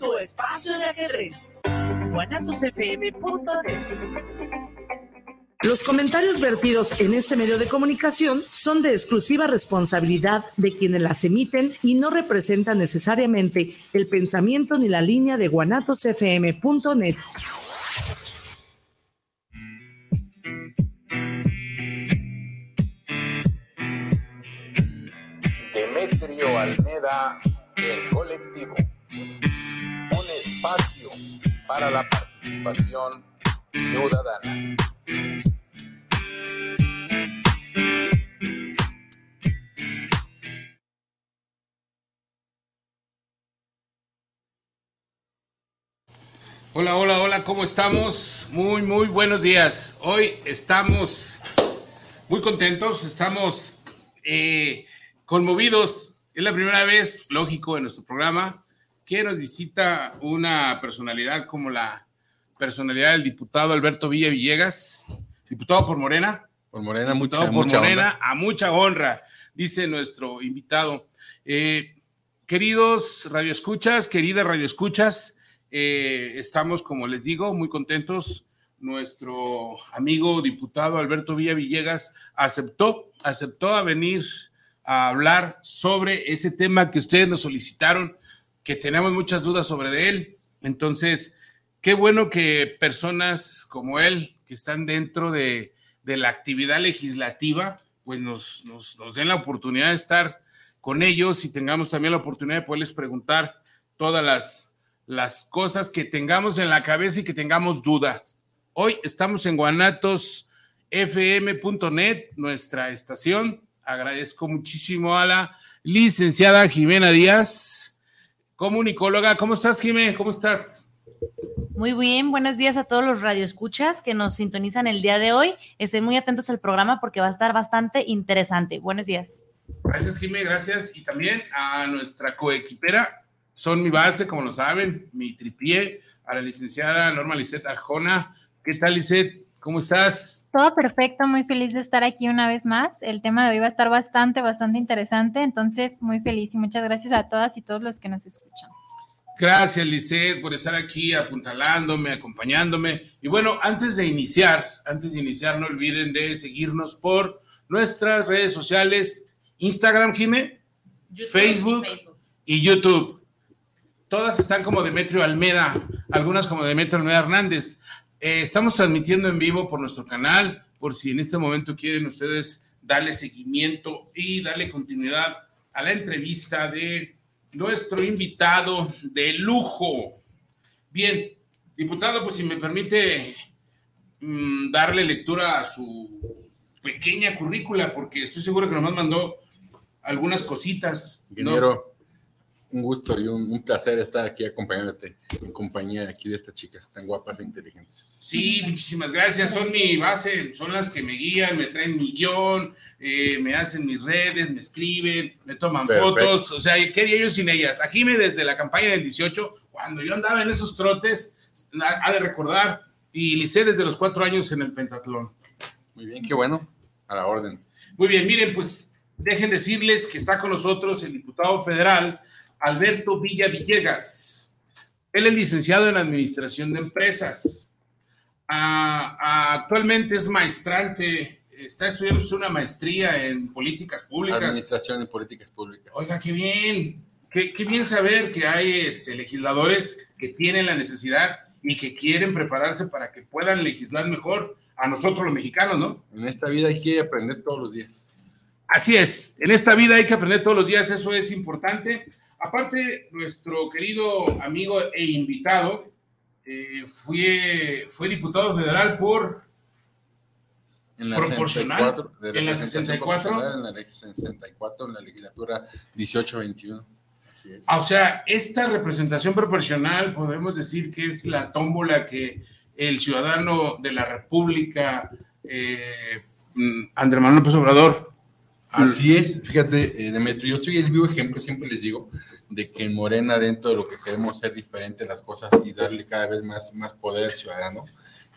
tu espacio de ajedrez. Los comentarios vertidos en este medio de comunicación son de exclusiva responsabilidad de quienes las emiten y no representan necesariamente el pensamiento ni la línea de guanatosfm.net. Demetrio Almeda, el para la participación ciudadana. Hola, hola, hola, ¿cómo estamos? Muy, muy buenos días. Hoy estamos muy contentos, estamos eh, conmovidos. Es la primera vez, lógico, en nuestro programa que nos visita una personalidad como la personalidad del diputado Alberto Villa Villegas, diputado por Morena. Por Morena, mucha, por Morena, a mucha honra, dice nuestro invitado. Eh, queridos radioescuchas, queridas radioescuchas, eh, estamos, como les digo, muy contentos. Nuestro amigo diputado Alberto Villa Villegas aceptó, aceptó a venir a hablar sobre ese tema que ustedes nos solicitaron, que tenemos muchas dudas sobre él. Entonces, qué bueno que personas como él, que están dentro de, la actividad legislativa, pues nos, den la oportunidad de estar con ellos y tengamos también la oportunidad de poderles preguntar todas las las cosas que tengamos en la cabeza y que tengamos dudas. Hoy estamos en guanatosfm.net, nuestra estación. Agradezco muchísimo a la licenciada Jimena Díaz, comunicóloga. ¿Cómo estás, Jimena? ¿Cómo estás? Muy bien, buenos días a todos los radioescuchas que nos sintonizan el día de hoy. Estén muy atentos al programa porque va a estar bastante interesante. Buenos días. Gracias, Jimena, gracias. Y también a nuestra coequipera, son mi base, como lo saben, mi tripié, a la licenciada Norma Lisette Arjona. ¿Qué tal, Lisette? ¿Cómo estás? Todo perfecto, muy feliz de estar aquí una vez más. El tema de hoy va a estar bastante, bastante interesante, entonces muy feliz y muchas gracias a todas y todos los que nos escuchan. Gracias, Lisette, por estar aquí apuntalándome, acompañándome. Y bueno, antes de iniciar, antes de iniciar, no olviden de seguirnos por nuestras redes sociales, Instagram, Jime, Facebook, y YouTube. Todas están como Demetrio Almeda, algunas como Demetrio Almeda Hernández. Eh, estamos transmitiendo en vivo por nuestro canal, por si en este momento quieren ustedes darle seguimiento y darle continuidad a la entrevista de nuestro invitado de lujo. Bien, diputado, pues si me permite mm, darle lectura a su pequeña currícula, porque estoy seguro que nos mandó algunas cositas. Ingeniero, un gusto y un, placer estar aquí acompañándote en compañía aquí de estas chicas tan guapas e inteligentes. Sí, muchísimas gracias. Son mi base, son las que me guían, me traen mi guion, eh, me hacen mis redes, me escriben, me toman fotos. O sea, ¿qué haría yo sin ellas? Aquí me desde la campaña del 18, cuando yo andaba en esos trotes, ha de recordar, y licé desde los cuatro años en el pentatlón. Muy bien, qué bueno, a la orden. Muy bien, miren, pues dejen decirles que está con nosotros el diputado federal Alberto Villa Villegas. Él es licenciado en Administración de Empresas. actualmente es maestrante, está estudiando una maestría en políticas públicas. Administración en políticas públicas. Oiga, qué bien, qué, bien saber que hay este, legisladores que tienen la necesidad y que quieren prepararse para que puedan legislar mejor a nosotros los mexicanos, ¿no? En esta vida hay que aprender todos los días. Así es, en esta vida hay que aprender todos los días, eso es importante. Aparte, nuestro querido amigo e invitado eh, fue, fue diputado federal por en la proporcional 64, en la 64 en la 64 en la legislatura 18-21 Así es. Ah, O sea, esta representación proporcional podemos decir que es la tómbola que el ciudadano de la República, eh, mm, Andrés Manuel López Obrador, Así es, fíjate, eh, Demetrio, yo soy el vivo ejemplo, siempre les digo, de que en Morena, dentro de lo que queremos ser diferente las cosas y darle cada vez más, más poder al ciudadano,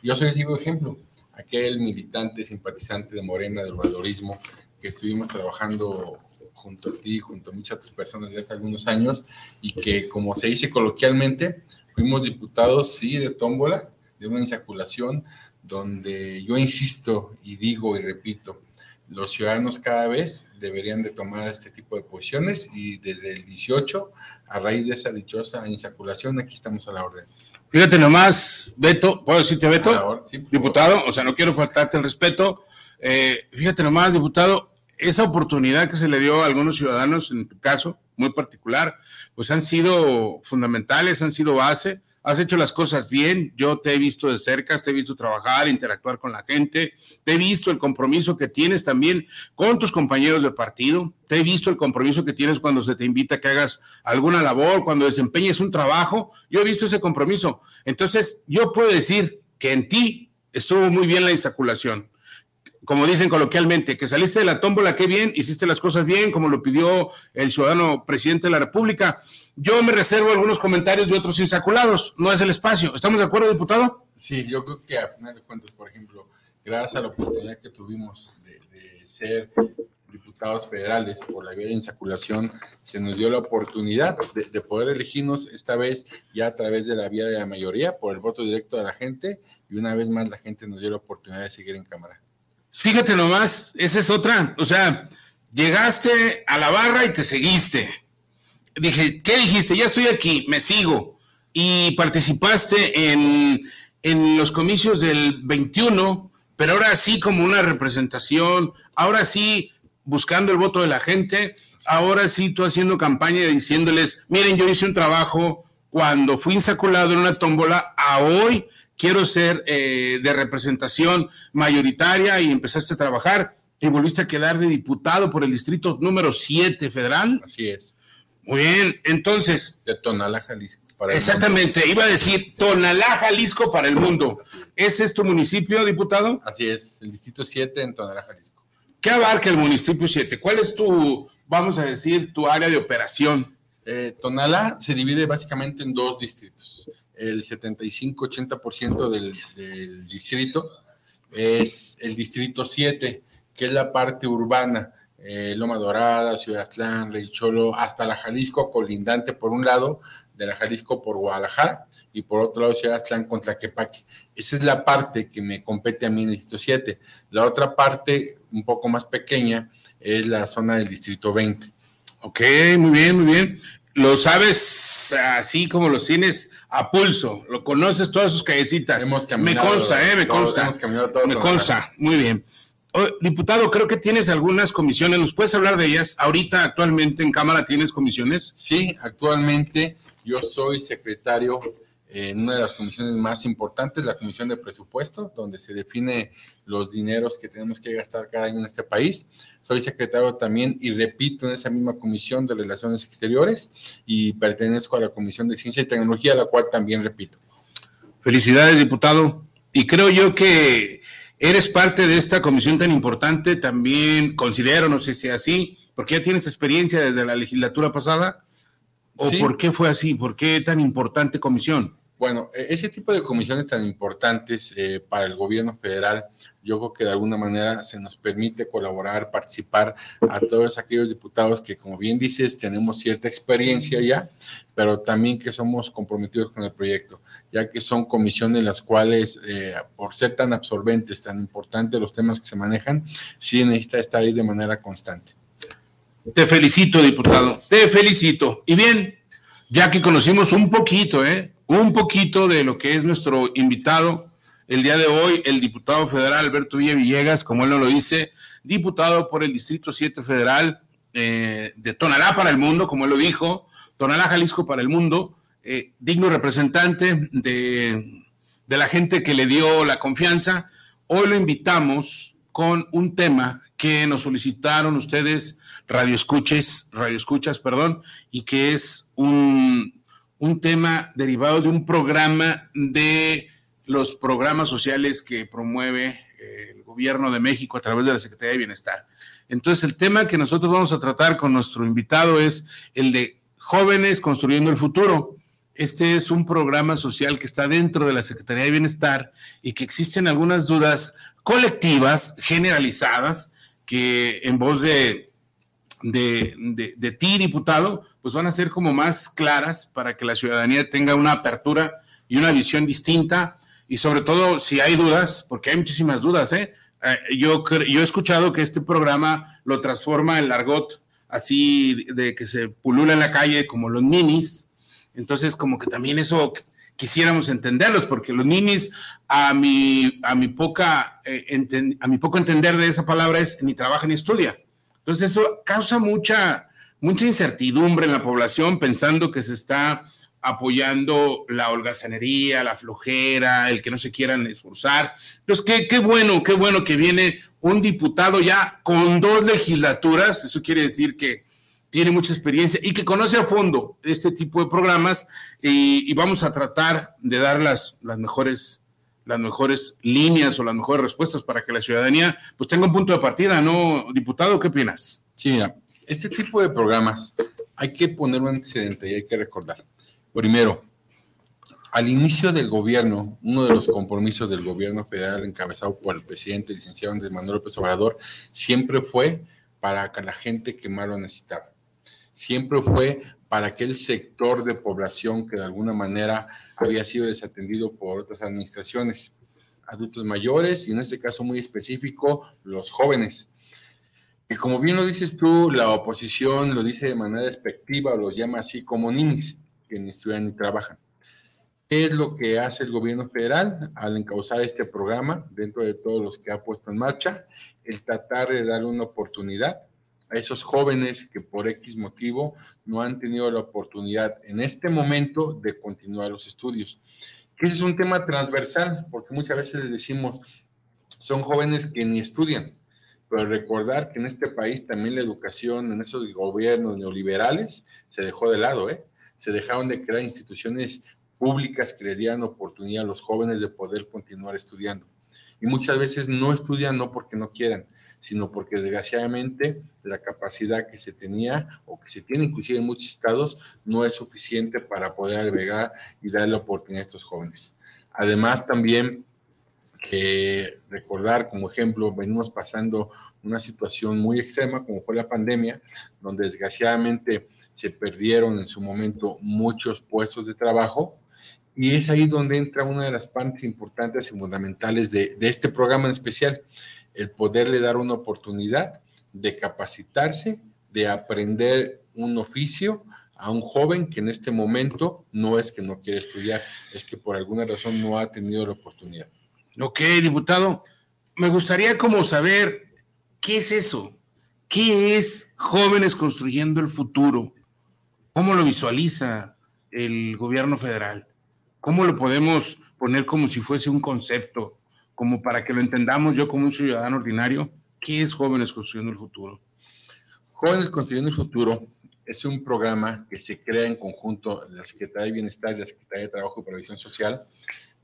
yo soy el vivo ejemplo, aquel militante, simpatizante de Morena, del obradorismo, que estuvimos trabajando junto a ti, junto a muchas otras personas desde hace algunos años, y que, como se dice coloquialmente, fuimos diputados, sí, de tómbola, de una insaculación, donde yo insisto y digo y repito, los ciudadanos cada vez deberían de tomar este tipo de posiciones y desde el 18, a raíz de esa dichosa insaculación, aquí estamos a la orden. fíjate nomás, Beto, ¿puedo decirte A la Beto? orden, sí, por favor. Diputado, o sea, no quiero faltarte el respeto. Eh, fíjate nomás, diputado, esa oportunidad que se le dio a algunos ciudadanos, en tu caso, muy particular, pues han sido fundamentales, han sido base. Has hecho las cosas bien, yo te he visto de cerca, te he visto trabajar, interactuar con la gente, te he visto el compromiso que tienes también con tus compañeros de partido, te he visto el compromiso que tienes cuando se te invita a que hagas alguna labor, cuando desempeñes un trabajo, yo he visto ese compromiso. Entonces, yo puedo decir que en ti estuvo muy bien la insaculación como dicen coloquialmente, que saliste de la tómbola, qué bien, hiciste las cosas bien, como lo pidió el ciudadano presidente de la República. Yo me reservo algunos comentarios de otros insaculados, no es el espacio. ¿Estamos de acuerdo, diputado? Sí, yo creo que a final de cuentas, por ejemplo, gracias a la oportunidad que tuvimos de, ser diputados federales por la vía de insaculación, se nos dio la oportunidad de poder elegirnos esta vez ya a través de la vía de la mayoría, por el voto directo de la gente, y una vez más la gente nos dio la oportunidad de seguir en Cámara. Fíjate nomás, esa es otra. O sea, llegaste a la barra y te seguiste. Dije, ¿qué dijiste? Ya estoy aquí, me sigo. Y participaste en, en los comicios del 21, pero ahora sí como una representación, ahora sí buscando el voto de la gente, ahora sí tú haciendo campaña y diciéndoles, miren, yo hice un trabajo cuando fui insaculado en una tómbola, a hoy quiero ser eh, de representación mayoritaria y empezaste a trabajar y volviste a quedar de diputado por el distrito número 7 federal. Así es, Muy bien, entonces, de Tonalá, Jalisco. para el exactamente, iba a decir Tonalá, Jalisco para el mundo. ¿Ese es tu municipio, diputado? Así es, el distrito 7 en Tonalá, Jalisco. ¿Qué abarca el municipio 7? ¿Cuál es tu, vamos a decir, tu área de operación? Eh, Tonalá se divide básicamente en dos distritos. El 75-80% del, del distrito es el distrito 7, que es la parte urbana, eh, Loma Dorada, Ciudad Aztlán, Rey Cholo, hasta la Jalisco colindante por un lado, de la Jalisco por Guadalajara, y por otro lado Ciudad Aztlán con Tlaquepaque. Esa es la parte que me compete a mí en el distrito 7. La otra parte, un poco más pequeña, es la zona del distrito 20. Ok, muy bien, muy bien. Lo sabes así como los tienes a pulso, lo conoces todas sus callecitas. Hemos me caminado consta, eh, me consta. hemos caminado todo me consta, muy bien. Oh, diputado, creo que tienes algunas comisiones, ¿nos puedes hablar de ellas? Ahorita, actualmente en Cámara, ¿tienes comisiones? Sí, actualmente yo soy secretario en una de las comisiones más importantes, la Comisión de Presupuesto, donde se define los dineros que tenemos que gastar cada año en este país. Soy secretario también y repito en esa misma Comisión de Relaciones Exteriores y pertenezco a la Comisión de Ciencia y Tecnología, la cual también repito. Felicidades, diputado. Y creo yo que eres parte de esta comisión tan importante, también considero, no sé si así, porque ya tienes experiencia desde la legislatura pasada, o Sí. por qué fue así, por qué tan importante comisión. Bueno, e- ese tipo de comisiones tan importantes eh, para el gobierno federal, yo creo que de alguna manera se nos permite colaborar, participar a todos aquellos diputados que, como bien dices, tenemos cierta experiencia ya, pero también que somos comprometidos con el proyecto, ya que son comisiones las cuales, eh, por ser tan absorbentes, tan importantes los temas que se manejan, sí necesita estar ahí de manera constante. Te felicito, diputado, te felicito. Y bien, ya que conocimos un poquito, ¿eh? Un poquito de lo que es nuestro invitado el día de hoy, el diputado federal Alberto Villa Villegas, como él nos lo dice, diputado por el Distrito 7 Federal eh, de Tonalá para el mundo, como él lo dijo, Tonalá, Jalisco para el mundo, eh, digno representante de, de la gente que le dio la confianza. Hoy lo invitamos con un tema que nos solicitaron ustedes, radio escuches, radio escuchas, perdón, y que es un, un tema derivado de un programa de los programas sociales que promueve eh, el gobierno de México a través de la Secretaría de Bienestar. Entonces, el tema que nosotros vamos a tratar con nuestro invitado es el de jóvenes construyendo el futuro. Este es un programa social que está dentro de la Secretaría de Bienestar y que existen algunas dudas colectivas, generalizadas, que en voz de, de, de, ti, diputado, pues van a ser como más claras para que la ciudadanía tenga una apertura y una visión distinta y sobre todo si hay dudas, porque hay muchísimas dudas, ¿eh? eh yo, yo he escuchado que este programa lo transforma en largot así de que se pulula en la calle como los ninis, entonces como que también eso quisiéramos entenderlos, porque los ninis, a mi, a mi, poca, eh, a mi poco entender de esa palabra es ni trabaja ni estudia. Entonces eso causa mucha, mucha incertidumbre en la población pensando que se está apoyando la holgazanería, la flojera, el que no se quieran esforzar. Entonces, qué, qué bueno, qué bueno que viene un diputado ya con dos legislaturas, eso quiere decir que tiene mucha experiencia y que conoce a fondo este tipo de programas y, vamos a tratar de dar las, las, mejores, las mejores líneas o las mejores respuestas para que la ciudadanía pues tenga un punto de partida, ¿no, diputado? ¿Qué opinas? Sí, mira, este tipo de programas hay que poner un antecedente y hay que recordar. Primero, al inicio del gobierno, uno de los compromisos del gobierno federal encabezado por el presidente licenciado Andrés Manuel López Obrador siempre fue para que la gente que más lo necesitaba siempre fue para aquel sector de población que de alguna manera había sido desatendido por otras administraciones, adultos mayores y en este caso muy específico, los jóvenes. Y como bien lo dices tú, la oposición lo dice de manera despectiva, los llama así como ninis, que ni estudian ni trabajan. ¿Qué es lo que hace el gobierno federal al encauzar este programa dentro de todos los que ha puesto en marcha? El tratar de darle una oportunidad a esos jóvenes que por X motivo no han tenido la oportunidad en este momento de continuar los estudios. ese es un tema transversal, porque muchas veces les decimos, son jóvenes que ni estudian, pero recordar que en este país también la educación, en esos gobiernos neoliberales, se dejó de lado, ¿eh? Se dejaron de crear instituciones públicas que le dieran oportunidad a los jóvenes de poder continuar estudiando. Y muchas veces no estudian no porque no quieran, sino porque desgraciadamente la capacidad que se tenía o que se tiene inclusive en muchos estados no es suficiente para poder albergar y darle oportunidad a estos jóvenes. Además también que recordar como ejemplo, venimos pasando una situación muy extrema como fue la pandemia, donde desgraciadamente se perdieron en su momento muchos puestos de trabajo y es ahí donde entra una de las partes importantes y fundamentales de, de este programa en especial, el poderle dar una oportunidad de capacitarse, de aprender un oficio a un joven que en este momento no es que no quiere estudiar, es que por alguna razón no ha tenido la oportunidad. Ok, diputado, me gustaría como saber qué es eso, qué es jóvenes construyendo el futuro, cómo lo visualiza el gobierno federal, cómo lo podemos poner como si fuese un concepto, como para que lo entendamos yo como un ciudadano ordinario, ¿qué es Jóvenes Construyendo el Futuro? Jóvenes Construyendo el Futuro es un programa que se crea en conjunto la Secretaría de Bienestar y la Secretaría de Trabajo y Previsión Social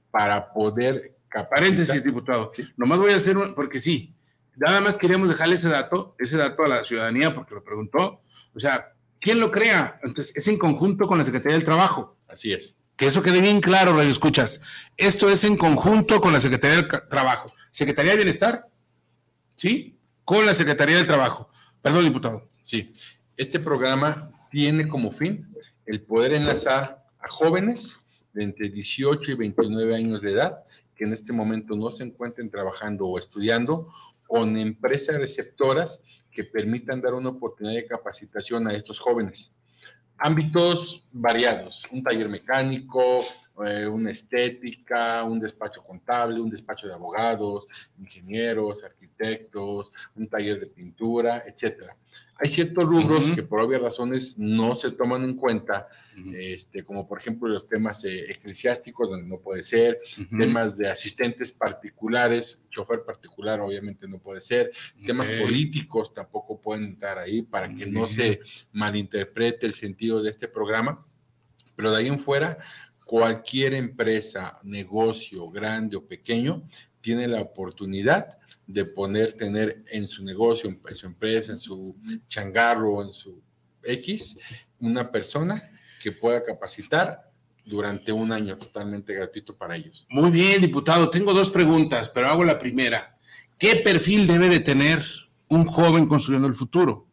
para poder capacitar. Paréntesis, diputado. ¿Sí? Nomás voy a hacer, un, porque sí, nada más queríamos dejarle ese dato, ese dato a la ciudadanía porque lo preguntó. O sea, ¿quién lo crea? Entonces, es en conjunto con la Secretaría del Trabajo. Así es. Que eso quede bien claro, Radio Escuchas. Esto es en conjunto con la Secretaría del Trabajo. Secretaría de Bienestar, ¿sí? Con la Secretaría del Trabajo. Perdón, diputado. Sí. Este programa tiene como fin el poder enlazar a jóvenes de entre 18 y 29 años de edad que en este momento no se encuentren trabajando o estudiando con empresas receptoras que permitan dar una oportunidad de capacitación a estos jóvenes. Ámbitos variados, un taller mecánico, eh, una estética, un despacho contable, un despacho de abogados, ingenieros, arquitectos, un taller de pintura, etcétera. Hay ciertos rubros Ujú. que por obvias razones no se toman en cuenta, Ujú. este, como por ejemplo los temas eh, eclesiásticos, donde no puede ser, Ujú. temas de asistentes particulares, chofer particular obviamente no puede ser, temas Ok. políticos tampoco pueden entrar ahí para que no se malinterprete el sentido de este programa, pero de ahí en fuera, cualquier empresa, negocio, grande o pequeño, tiene la oportunidad de poder tener en su negocio, en su empresa, en su changarro, en su X, una persona que pueda capacitar durante un año totalmente gratuito para ellos. Muy bien, diputado. Tengo dos preguntas, pero hago la primera. ¿Qué perfil debe de tener un joven construyendo el futuro?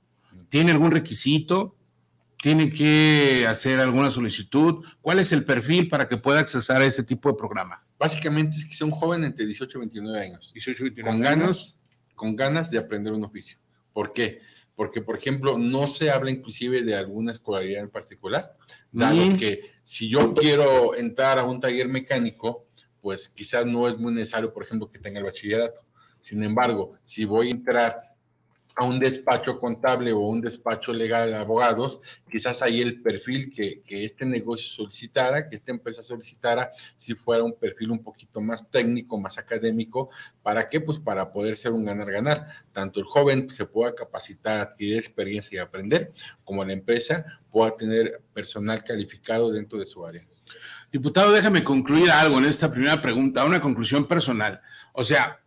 ¿Tiene algún requisito? ¿Tiene que hacer alguna solicitud? ¿Cuál es el perfil para que pueda accesar a ese tipo de programa? Básicamente es que sea un joven entre 18 y 29 años. 18, 29 con años. ganas, con ganas de aprender un oficio. ¿Por qué? Porque, por ejemplo, no se habla inclusive de alguna escolaridad en particular, dado Mm. que si yo quiero entrar a un taller mecánico, pues quizás no es muy necesario, por ejemplo, que tenga el bachillerato. Sin embargo, si voy a entrar a un despacho contable o un despacho legal de abogados, quizás ahí el perfil que, que este negocio solicitara, que esta empresa solicitara, si fuera un perfil un poquito más técnico, más académico. ¿Para qué? Pues para poder ser un ganar-ganar. Tanto el joven se pueda capacitar, adquirir experiencia y aprender, como la empresa pueda tener personal calificado dentro de su área. Diputado, déjame concluir algo en esta primera pregunta, una conclusión personal. O sea,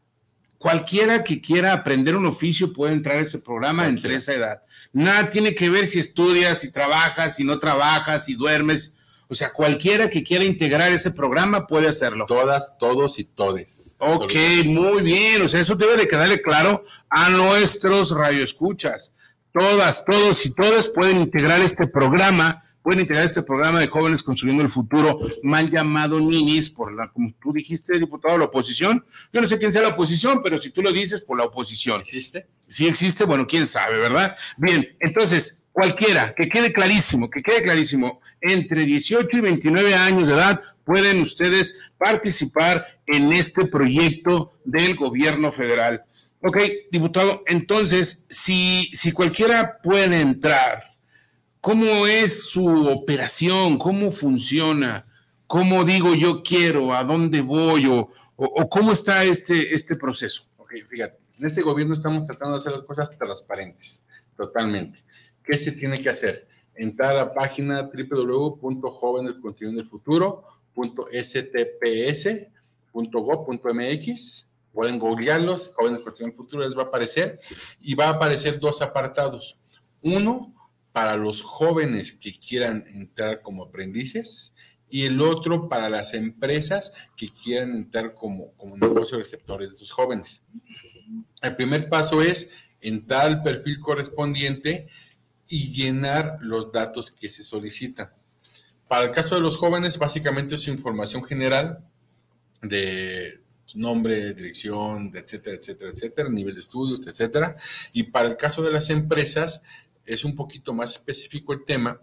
cualquiera que quiera aprender un oficio puede entrar a ese programa entre esa edad. Nada tiene que ver si estudias, si trabajas, si no trabajas, si duermes. O sea, cualquiera que quiera integrar ese programa puede hacerlo. Todas, todos y todes. Ok, muy bien. O sea, eso debe de quedarle claro a nuestros radioescuchas. Todas, todos y todas pueden integrar este programa, pueden integrar este programa de jóvenes construyendo el futuro, mal llamado ninis, por la, como tú dijiste, diputado, la oposición. Yo no sé quién sea la oposición, pero si tú lo dices, por la oposición. ¿Existe? Si existe, bueno, quién sabe, ¿verdad? Bien, entonces, cualquiera, que quede clarísimo, que quede clarísimo, entre 18 y 29 años de edad pueden ustedes participar en este proyecto del gobierno federal. Ok, diputado, entonces, si, si cualquiera puede entrar, ¿cómo es su operación? ¿Cómo funciona? ¿Cómo digo yo quiero? ¿A dónde voy? ¿O, cómo está este, este proceso? Ok, fíjate, en este gobierno estamos tratando de hacer las cosas transparentes, totalmente. ¿Qué se tiene que hacer? Entrar a la página www.jovenesconstruyendolfuturo.stps.gov.mx. Pueden googlearlos, Jóvenes Construyendo Futuro, les va a aparecer. Y va a aparecer dos apartados. Uno, para los jóvenes que quieran entrar como aprendices y el otro para las empresas que quieran entrar como, como negocio receptores de estos jóvenes. El primer paso es entrar al perfil correspondiente y llenar los datos que se solicitan. Para el caso de los jóvenes, básicamente su información general de nombre, dirección, etcétera, etcétera, etcétera, nivel de estudios, etcétera. Y para el caso de las empresas, es un poquito más específico el tema,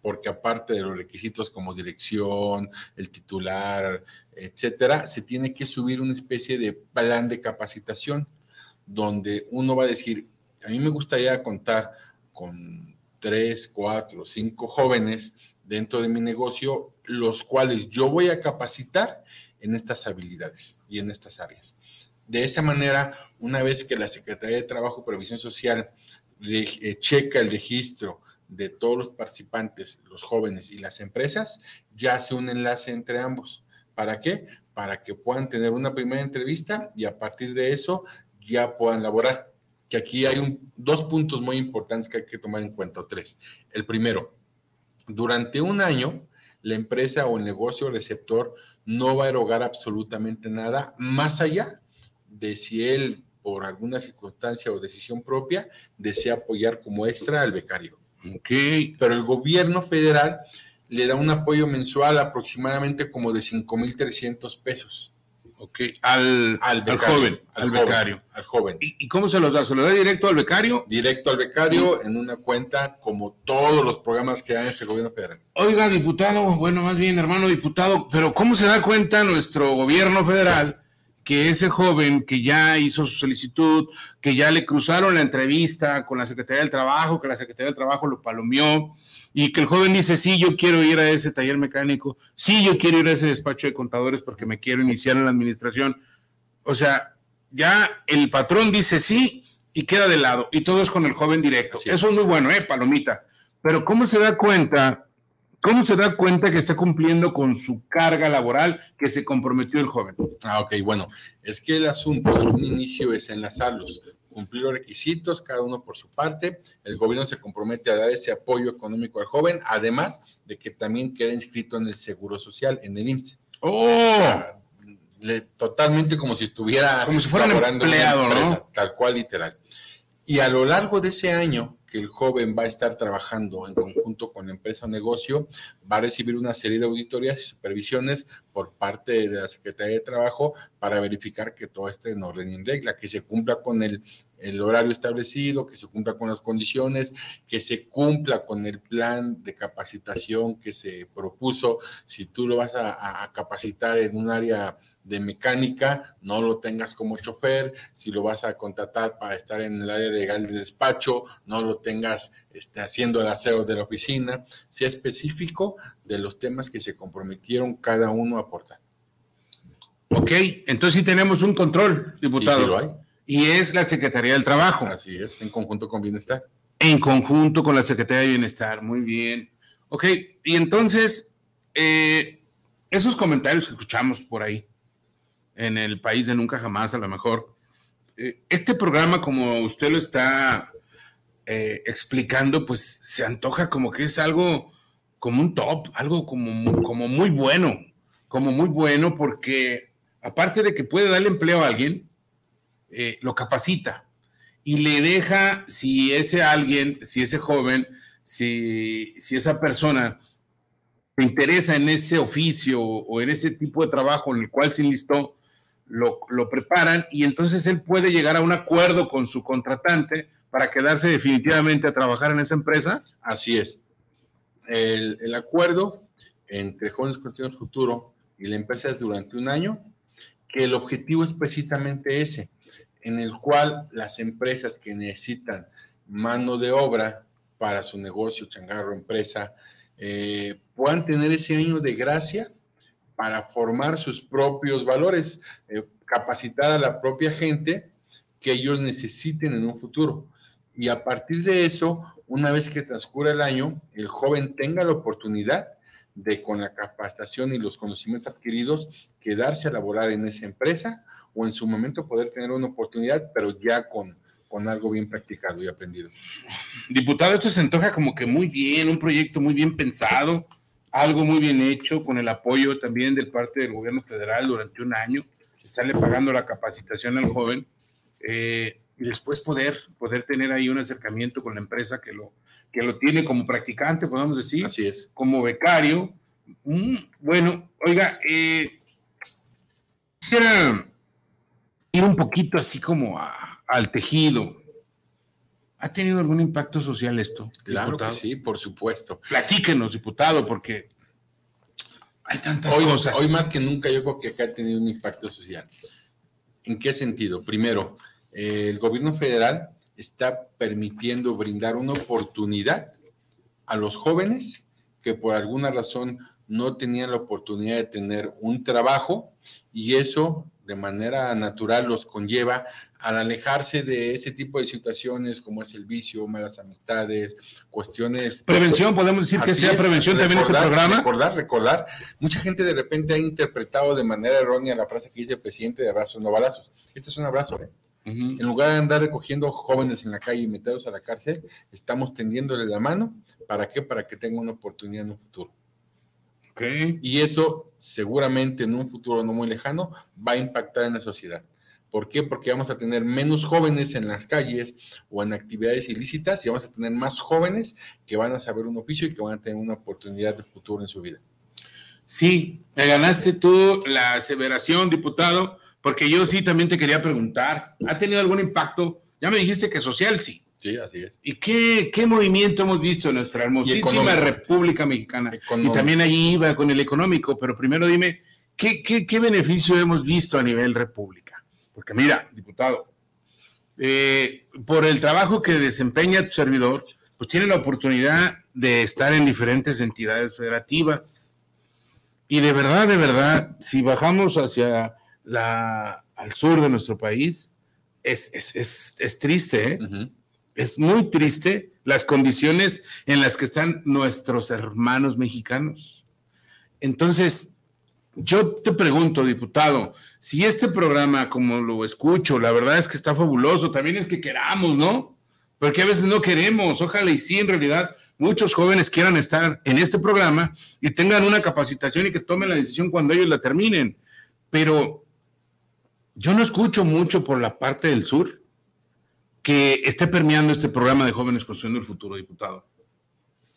porque aparte de los requisitos como dirección, el titular, etcétera, se tiene que subir una especie de plan de capacitación donde uno va a decir, a mí me gustaría contar con tres, cuatro, cinco jóvenes dentro de mi negocio, los cuales yo voy a capacitar en estas habilidades y en estas áreas. De esa manera, una vez que la Secretaría de Trabajo y Previsión Social checa el registro de todos los participantes, los jóvenes y las empresas, ya hace un enlace entre ambos. ¿Para qué? Para que puedan tener una primera entrevista y a partir de eso ya puedan laborar. Que aquí hay dos puntos muy importantes que hay que tomar en cuenta, tres. El primero, durante un año, la empresa o el negocio receptor no va a erogar absolutamente nada más allá de si él, por alguna circunstancia o decisión propia, desea apoyar como extra al becario. Ok, Pero el gobierno federal le da un apoyo mensual aproximadamente como de 5.300 pesos. Ok, al, Al joven, al, joven, becario. Al joven. ¿Y, y cómo se los da? ¿Se los da directo al becario? Directo al becario en una cuenta como todos los programas que hay en este gobierno federal. Oiga, diputado, bueno, más bien, hermano diputado, pero ¿cómo se da cuenta nuestro gobierno federal que ese joven que ya hizo su solicitud, que ya le cruzaron la entrevista con la Secretaría del Trabajo, que la Secretaría del Trabajo lo palomeó, y que el joven dice, sí, yo quiero ir a ese taller mecánico, sí, yo quiero ir a ese despacho de contadores porque me quiero iniciar en la administración? O sea, ya el patrón dice sí y queda de lado, y todo es con el joven directo. Eso es muy bueno, ¿eh, Palomita? Pero ¿cómo se da cuenta ¿Cómo se da cuenta que está cumpliendo con su carga laboral que se comprometió el joven? Ah, ok, bueno, es que el asunto en un inicio es enlazarlos, cumplir los requisitos, cada uno por su parte. El gobierno se compromete a dar ese apoyo económico al joven, además de que también queda inscrito en el Seguro Social, en el IMSS. ¡Oh! Le- totalmente como si estuviera Como si fuera un empleado, ¿no? Tal cual, literal. Y a lo largo de ese año que el joven va a estar trabajando en conjunto con la empresa o negocio, va a recibir una serie de auditorías y supervisiones por parte de la Secretaría de Trabajo para verificar que todo esté en orden y en regla, que se cumpla con el, el horario establecido, que se cumpla con las condiciones, que se cumpla con el plan de capacitación que se propuso. Si tú lo vas a- capacitar en un área de mecánica, no lo tengas como chofer, si lo vas a contratar para estar en el área legal de despacho, no lo tengas este, haciendo el aseo de la oficina, sea específico de los temas que se comprometieron cada uno a aportar. Ok, entonces sí tenemos un control, diputado. Sí, sí lo hay. Y es la Secretaría del Trabajo, Así es, en conjunto con bienestar. en conjunto con la Secretaría de Bienestar. Muy bien. Ok, y entonces, eh, esos comentarios que escuchamos por ahí, en el país de nunca jamás, a lo mejor, eh, este programa, como usted lo está eh, explicando, pues se antoja como que es algo como un top, algo como, como muy bueno, como muy bueno, porque aparte de que puede darle empleo a alguien, eh, lo capacita y le deja, si ese alguien, si ese joven, si, si esa persona se interesa en ese oficio o en ese tipo de trabajo en el cual se enlistó, lo, lo preparan y entonces él puede llegar a un acuerdo con su contratante para quedarse definitivamente a trabajar en esa empresa. Así es. El, el acuerdo entre Jóvenes Construyendo Futuro y la empresa es durante un año, que el objetivo es precisamente ese, en el cual las empresas que necesitan mano de obra para su negocio, changarro, empresa, eh, puedan tener ese año de gracia para formar sus propios valores, eh, capacitar a la propia gente que ellos necesiten en un futuro. Y a partir de eso, una vez que transcurra el año, el joven tenga la oportunidad de, con la capacitación y los conocimientos adquiridos, quedarse a laborar en esa empresa o en su momento poder tener una oportunidad, pero ya con, con algo bien practicado y aprendido. Diputado, esto se antoja como que muy bien, un proyecto muy bien pensado, algo muy bien hecho, con el apoyo también del parte del gobierno federal durante un año, estarle pagando la capacitación al joven, eh, y después poder, poder tener ahí un acercamiento con la empresa que lo, que lo tiene como practicante, podemos decir, Así es. como becario. Mm, bueno, oiga, eh, quisiera ir un poquito así como a- al tejido. ¿Ha tenido algún impacto social esto? Claro diputado? que sí, por supuesto. Platíquenos, diputado, porque hay tantas Hoy, cosas. hoy más que nunca yo creo que acá ha tenido un impacto social. ¿En qué sentido? Primero, eh, el gobierno federal está permitiendo brindar una oportunidad a los jóvenes que por alguna razón no tenían la oportunidad de tener un trabajo y eso de manera natural los conlleva al alejarse de ese tipo de situaciones como es el vicio, malas amistades, cuestiones Prevención, podemos decir que sea es, prevención también este recordar, programa. Recordar, recordar. Mucha gente de repente ha interpretado de manera errónea la frase que dice el presidente de abrazos no balazos. Este es un abrazo, ¿eh? En lugar de andar recogiendo jóvenes en la calle y meterlos a la cárcel, estamos tendiéndole la mano. ¿Para qué? Para que tengan una oportunidad en un futuro. Ok. Y eso seguramente en un futuro no muy lejano va a impactar en la sociedad. ¿Por qué? Porque vamos a tener menos jóvenes en las calles o en actividades ilícitas y vamos a tener más jóvenes que van a saber un oficio y que van a tener una oportunidad de futuro en su vida. Sí, me ganaste tú la aseveración, diputado, porque yo sí también te quería preguntar, ¿ha tenido algún impacto? Ya me dijiste que social, sí. Sí, así es. ¿Y qué, qué movimiento hemos visto en nuestra hermosísima República Mexicana? Y también ahí iba con el económico, pero primero dime, ¿qué, qué, qué beneficio hemos visto a nivel república? Porque mira, diputado, eh, por el trabajo que desempeña tu servidor, pues tiene la oportunidad de estar en diferentes entidades federativas. Y de verdad, de verdad, si bajamos hacia la, al sur de nuestro país, es, es, es, es triste, ¿eh? Es muy triste las condiciones en las que están nuestros hermanos mexicanos. Entonces, yo te pregunto, diputado, si este programa, como lo escucho, la verdad es que está fabuloso, también es que queramos, ¿no? Porque a veces no queremos, ojalá y sí, en realidad, muchos jóvenes quieran estar en este programa y tengan una capacitación y que tomen la decisión cuando ellos la terminen. Pero yo no escucho mucho por la parte del sur que esté permeando este programa de Jóvenes Construyendo el Futuro, diputado.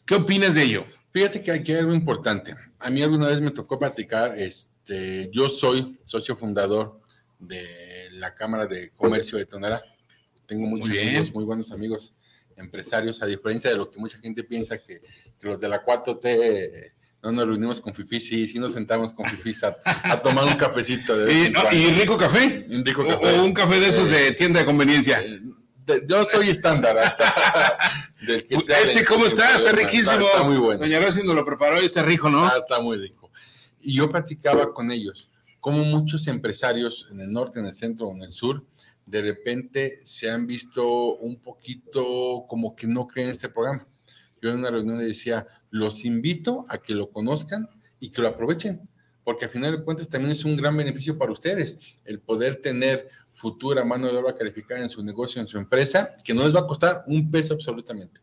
¿Qué opinas de ello? Fíjate que hay algo importante. A mí alguna vez me tocó platicar, este, yo soy socio fundador de la Cámara de Comercio de Tonalá. Tengo muchos muy amigos, muy buenos amigos empresarios, a diferencia de lo que mucha gente piensa que, los de la 4T no nos reunimos con Fifi, sí, sí nos sentamos con Fifi a, tomar un cafecito. De ¿Y, rico café? Un rico café. O, un café de esos de eh, tienda de conveniencia. Eh, yo soy estándar hasta del que Este, ¿cómo está? Está riquísimo. Está, muy bueno. Doña Rosy nos lo preparó y está rico, ¿no? está muy rico. Y yo platicaba con ellos cómo muchos empresarios en el norte, en el centro o en el sur, de repente se han visto un poquito como que no creen en este programa. Yo en una reunión le decía, los invito a que lo conozcan y que lo aprovechen, porque al final de cuentas también es un gran beneficio para ustedes el poder tener futura mano de obra calificada en su negocio, en su empresa, que no les va a costar un peso absolutamente.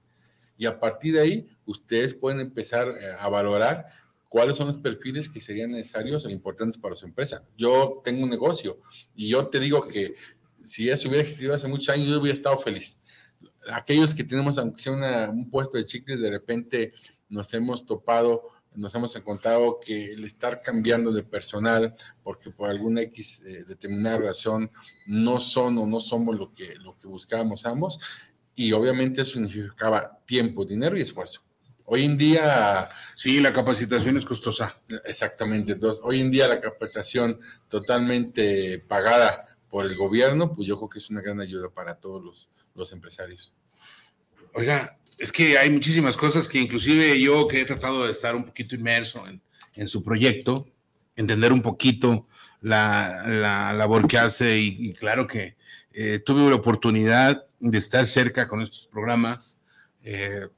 Y a partir de ahí, ustedes pueden empezar eh, a valorar cuáles son los perfiles que serían necesarios e importantes para su empresa. Yo tengo un negocio y yo te digo que si eso hubiera existido hace muchos años, yo hubiera estado feliz. Aquellos que tenemos, aunque sea un puesto de chicles, de repente nos hemos topado nos hemos encontrado que el estar cambiando de personal porque por alguna X eh, determinada razón no son o no somos lo que, lo que buscábamos ambos y obviamente eso significaba tiempo, dinero y esfuerzo. Hoy en día... Sí, la capacitación es costosa. Exactamente. Entonces, hoy en día la capacitación totalmente pagada por el gobierno, pues yo creo que es una gran ayuda para todos los, los empresarios. Oiga, es que hay muchísimas cosas que inclusive yo que he tratado de estar un poquito inmerso en, su proyecto, entender un poquito la, labor que hace y, claro que eh, tuve la oportunidad de estar cerca con estos programas. Eh,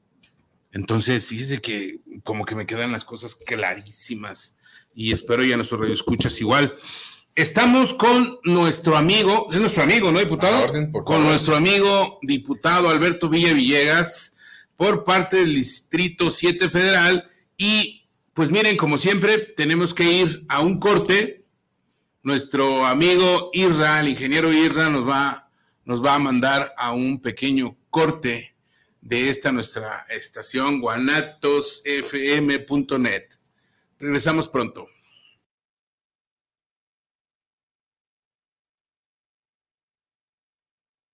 entonces, fíjese que como que me quedan las cosas clarísimas y espero ya nuestros escuchas igual. Estamos con nuestro amigo, es nuestro amigo, ¿no, diputado? con nuestro amigo diputado Alberto Villa Villegas por parte del Distrito 7 Federal. Y pues miren, como siempre, tenemos que ir a un corte. Nuestro amigo Irra, el ingeniero Irra, nos va, nos va a mandar a un pequeño corte de esta nuestra estación, guanatosfm.net. Regresamos pronto.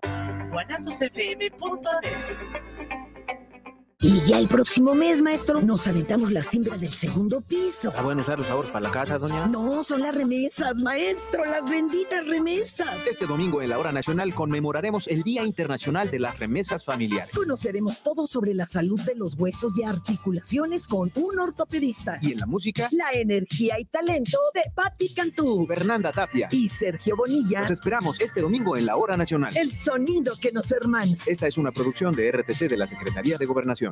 guanatosfm.net. Y ya el próximo mes, maestro, nos aventamos la siembra del segundo piso. ¿Está bueno usar los ahorros para la casa, doña? No, son las remesas, maestro, las benditas remesas. Este domingo en la Hora Nacional conmemoraremos el Día Internacional de las Remesas Familiares. Conoceremos todo sobre la salud de los huesos y articulaciones con un ortopedista. Y en la música, la energía y talento de Patti Cantú, Fernanda Tapia y Sergio Bonilla. Nos esperamos este domingo en la Hora Nacional. El sonido que nos hermana. Esta es una producción de RTC de la Secretaría de Gobernación.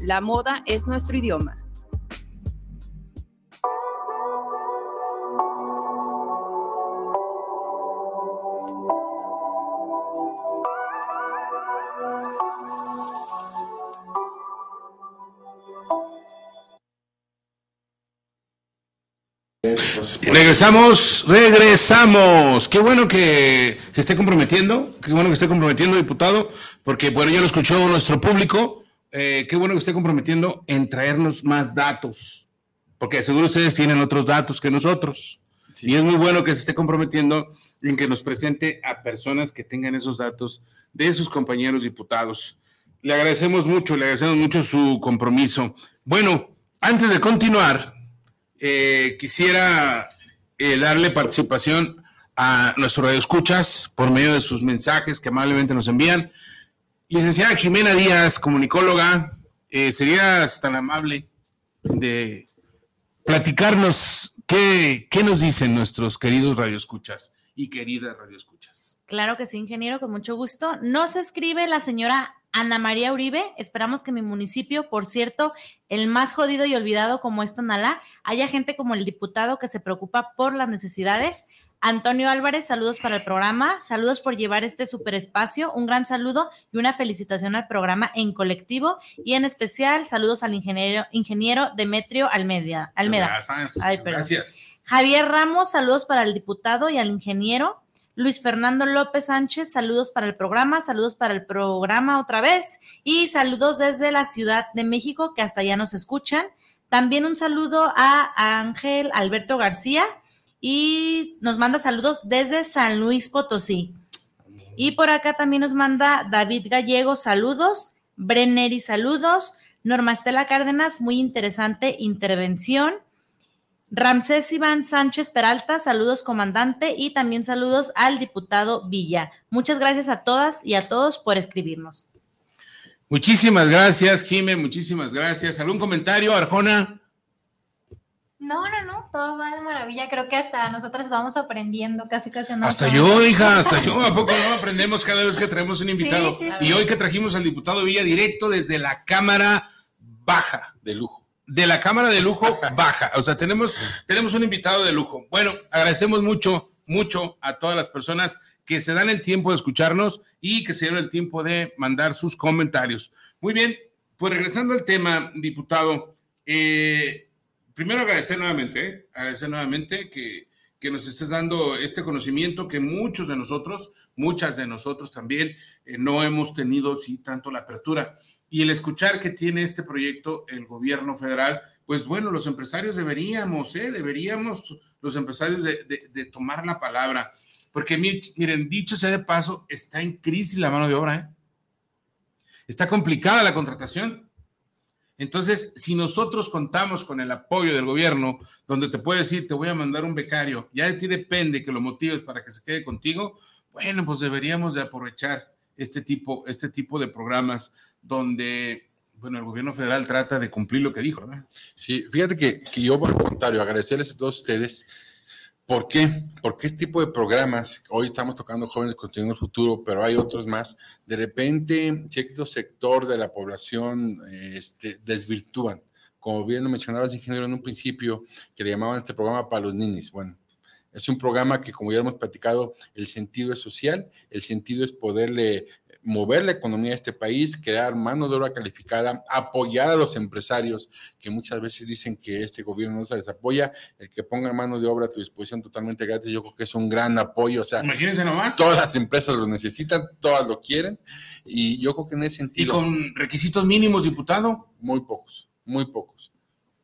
La moda es nuestro idioma. Regresamos, regresamos. Qué bueno que se esté comprometiendo, qué bueno que esté comprometiendo, diputado, porque bueno, ya lo escuchó nuestro público. Eh, qué bueno que esté comprometiendo en traernos más datos, porque seguro ustedes tienen otros datos que nosotros. Y es muy bueno que se esté comprometiendo en que nos presente a personas que tengan esos datos de sus compañeros diputados. Le agradecemos mucho, le agradecemos mucho su compromiso. Bueno, antes de continuar, eh, quisiera eh, darle participación a nuestros escuchas por medio de sus mensajes que amablemente nos envían. Licenciada Jimena Díaz, comunicóloga, eh, ¿serías tan amable de platicarnos qué, qué nos dicen nuestros queridos radioescuchas y queridas radioescuchas? Claro que sí, ingeniero, con mucho gusto. Nos escribe la señora Ana María Uribe. Esperamos que mi municipio, por cierto, el más jodido y olvidado como es Tonalá, haya gente como el diputado que se preocupa por las necesidades. Antonio Álvarez, saludos para el programa, saludos por llevar este super espacio, un gran saludo y una felicitación al programa en colectivo y en especial saludos al ingeniero, ingeniero Demetrio Almeida. Almeda. Gracias. Ay. Gracias. Javier Ramos, saludos para el diputado y al ingeniero. Luis Fernando López Sánchez, saludos para el programa, saludos para el programa otra vez y saludos desde la Ciudad de México que hasta allá nos escuchan. También un saludo a Ángel Alberto García y nos manda saludos desde San Luis Potosí. Y por acá también nos manda David Gallego, saludos. Brenneri, saludos. Norma Estela Cárdenas, muy interesante intervención. Ramsés Iván Sánchez Peralta, saludos comandante y también saludos al diputado Villa. Muchas gracias a todas y a todos por escribirnos. Muchísimas gracias, Jime, muchísimas gracias. ¿Algún comentario, Arjona? No, no, no, todo va de maravilla. Creo que hasta nosotros vamos aprendiendo casi casi. no Hasta yo, hija, hasta yo. ¿A poco no aprendemos cada vez que traemos un invitado? Sí, sí, Y hoy que trajimos al diputado Villa directo desde la Cámara Baja. De lujo. De la Cámara de Lujo Baja. O sea, tenemos, tenemos un invitado de lujo. Bueno, agradecemos mucho, mucho a todas las personas que se dan el tiempo de escucharnos y que se dieron el tiempo de mandar sus comentarios. Muy bien, pues regresando al tema, diputado, eh, primero agradecer nuevamente, agradecer nuevamente que, que nos estés dando este conocimiento que muchos de nosotros, muchas de nosotros también, eh, no hemos tenido sí tanto la apertura. Y el escuchar que tiene este proyecto el gobierno federal, pues bueno, los empresarios deberíamos, ¿eh? deberíamos los empresarios de, de- tomar la palabra. Porque mi- miren, dicho sea de paso, está en crisis la mano de obra, ¿eh? Está complicada la contratación. Entonces, si nosotros contamos con el apoyo del gobierno, donde te puede decir, te voy a mandar un becario, ya de ti depende que lo motives para que se quede contigo, bueno, pues deberíamos de aprovechar este tipo, este tipo de programas donde, bueno, el gobierno federal trata de cumplir lo que dijo, ¿verdad? Sí, fíjate que, que yo, por el contrario, agradecerles a todos ustedes ¿Por qué? Porque este tipo de programas, hoy estamos tocando jóvenes construyendo el futuro, pero hay otros más, de repente cierto sector de la población este, desvirtúan. Como bien lo mencionabas, ingeniero, en un principio, que le llamaban este programa para los niños. Bueno, es un programa que, como ya hemos platicado, el sentido es social, el sentido es poderle mover la economía de este país, crear mano de obra calificada, apoyar a los empresarios que muchas veces dicen que este gobierno no se les apoya, el que ponga mano de obra a tu disposición totalmente gratis, yo creo que es un gran apoyo, o sea, imagínense nomás. Todas las empresas lo necesitan, todas lo quieren y yo creo que en ese sentido... ¿Y con requisitos mínimos, diputado? Muy pocos, muy pocos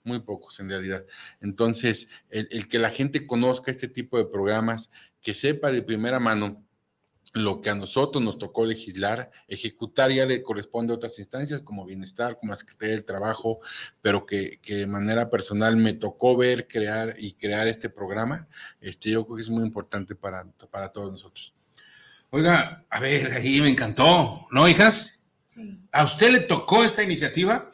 muy pocos en realidad. Entonces, el, el, que la gente conozca este tipo de programas, que sepa de primera mano lo que a nosotros nos tocó legislar, ejecutar ya le corresponde a otras instancias como bienestar, como la Secretaría del Trabajo, pero que, que, de manera personal me tocó ver, crear y crear este programa, este, yo creo que es muy importante para, para todos nosotros. Oiga, a ver, ahí me encantó, ¿no, hijas? Sí. ¿A usted le tocó esta iniciativa?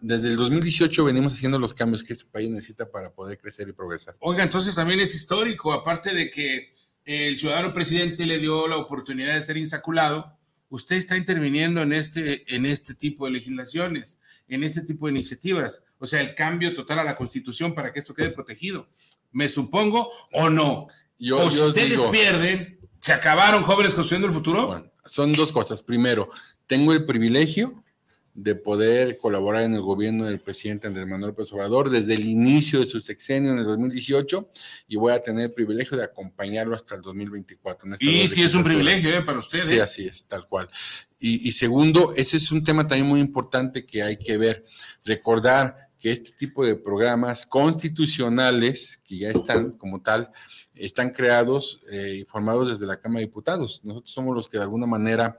Desde el 2018 venimos haciendo los cambios que este país necesita para poder crecer y progresar. Oiga, entonces también es histórico, aparte de que el ciudadano presidente le dio la oportunidad de ser insaculado, usted está interviniendo en este, en este tipo de legislaciones, en este tipo de iniciativas. O sea, el cambio total a la constitución para que esto quede protegido. Me supongo o no. Yo, o si yo ustedes digo- pierden, ¿se acabaron jóvenes construyendo el futuro? Bueno, son dos cosas. Primero, tengo el privilegio de poder colaborar en el gobierno del presidente Andrés Manuel López Obrador desde el inicio de su sexenio en el 2018 y voy a tener el privilegio de acompañarlo hasta el 2024. en estas Y sí es un privilegio ¿eh? para usted. Sí, ¿eh? así es, tal cual. Y, y segundo, ese es un tema también muy importante que hay que ver. Recordar que este tipo de programas constitucionales, que ya están como tal, están creados eh, y formados desde la Cámara de Diputados. Nosotros somos los que de alguna manera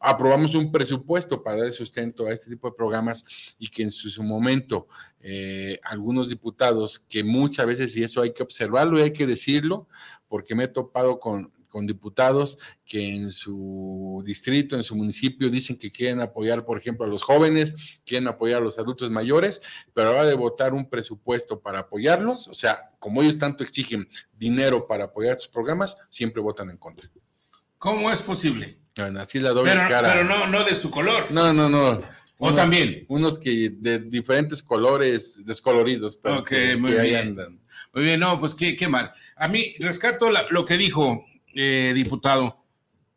aprobamos un presupuesto para dar sustento a este tipo de programas y que en su, su momento eh, algunos diputados, que muchas veces, y eso hay que observarlo y hay que decirlo, porque me he topado con, con diputados que en su distrito, en su municipio, dicen que quieren apoyar, por ejemplo, a los jóvenes, quieren apoyar a los adultos mayores, pero a la hora de votar un presupuesto para apoyarlos, o sea, como ellos tanto exigen dinero para apoyar estos programas, siempre votan en contra. ¿Cómo es posible? Bueno, así la doble Pero, cara. pero no, no de su color. No, no, no. ¿O también? Unos que de diferentes colores, descoloridos, pero Ok, que, muy que ahí bien. andan. Muy bien, no, pues qué, qué mal. A mí rescato la- lo que dijo, eh, diputado.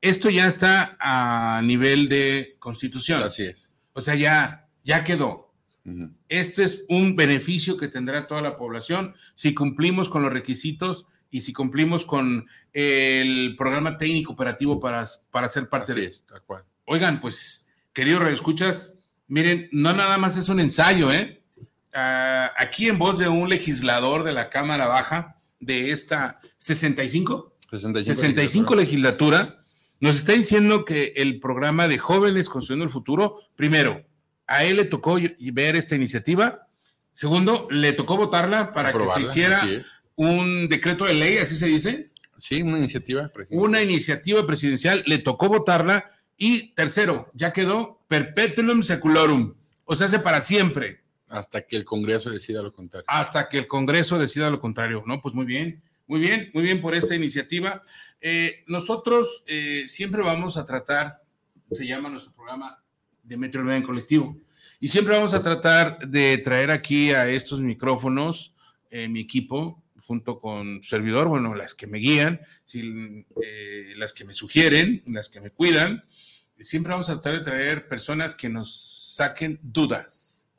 Esto ya está a nivel de constitución. Así es. O sea, ya, ya quedó. Ujú. Este es un beneficio que tendrá toda la población si cumplimos con los requisitos y si cumplimos con el programa técnico operativo para, para ser parte Así de es, tal cual. Oigan, pues, queridos radioescuchas, miren, no nada más es un ensayo, ¿eh? Ah, aquí en voz de un legislador de la Cámara Baja de esta 65, 65, 65 legislatura, nos está diciendo que el programa de jóvenes construyendo el futuro, primero, a él le tocó ver esta iniciativa, segundo, le tocó votarla para que se hiciera. Un decreto de ley, así se dice, Sí, una iniciativa presidencial. una iniciativa presidencial, le tocó votarla y tercero, ya quedó perpetuum seculorum, o sea, hace para siempre, Hasta que el Congreso decida lo contrario. hasta que el Congreso decida lo contrario, ¿no? Pues muy bien, muy bien, muy bien por esta iniciativa. Eh, nosotros eh, siempre vamos a tratar, se llama nuestro programa de Metro en Colectivo, y siempre vamos a tratar de traer aquí a estos micrófonos, eh, mi equipo, junto con servidor, bueno, las que me guían, eh, las que me sugieren, las que me cuidan, siempre vamos a tratar de traer personas que nos saquen dudas.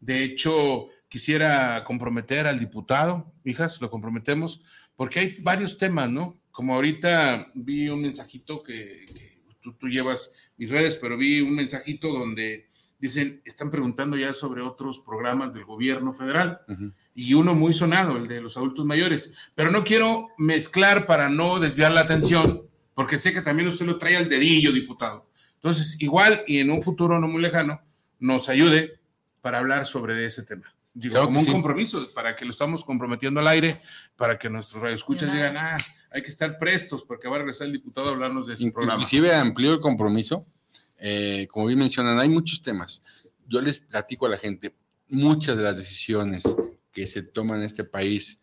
De hecho, quisiera comprometer al diputado, hijas, lo comprometemos, porque hay varios temas, ¿no? Como ahorita vi un mensajito que, que tú, tú llevas mis redes, pero vi un mensajito donde dicen, están preguntando ya sobre otros programas del gobierno federal Ujú. y uno muy sonado, el de los adultos mayores. Pero no quiero mezclar para no desviar la atención, porque sé que también usted lo trae al dedillo, diputado. Entonces, igual y en un futuro no muy lejano, nos ayude para hablar sobre ese tema. Digo, Claro como un sí. compromiso, para que lo estamos comprometiendo al aire, para que nuestros radioescuchas digan, ah, hay que estar prestos porque va a regresar el diputado a hablarnos de ese programa. Inclusive amplió el compromiso. Eh, como bien mencionan, hay muchos temas. Yo les platico a la gente, muchas de las decisiones que se toman en este país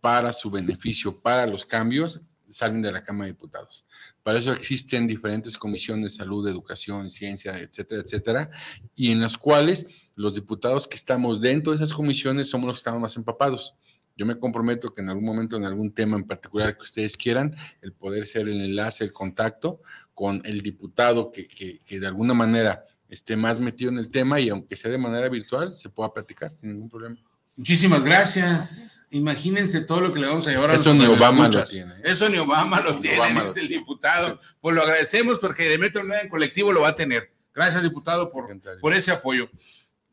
para su beneficio, para los cambios, salen de la Cámara de Diputados. Para eso existen diferentes comisiones de salud, educación, ciencia, etcétera, etcétera, y en las cuales los diputados que estamos dentro de esas comisiones somos los que estamos más empapados. Yo me comprometo que en algún momento, en algún tema en particular que ustedes quieran, el poder ser el enlace, el contacto con el diputado que, que, que de alguna manera esté más metido en el tema y aunque sea de manera virtual, se pueda platicar sin ningún problema. Muchísimas gracias. Imagínense todo lo que le vamos a llevar a Eso ni Obama lo tiene. ¿eh? Eso ni Obama lo Ni tiene, Obama lo dice el diputado. Pues lo agradecemos porque Demetrio Nueva en colectivo lo va a tener. Gracias, diputado, por, por ese apoyo.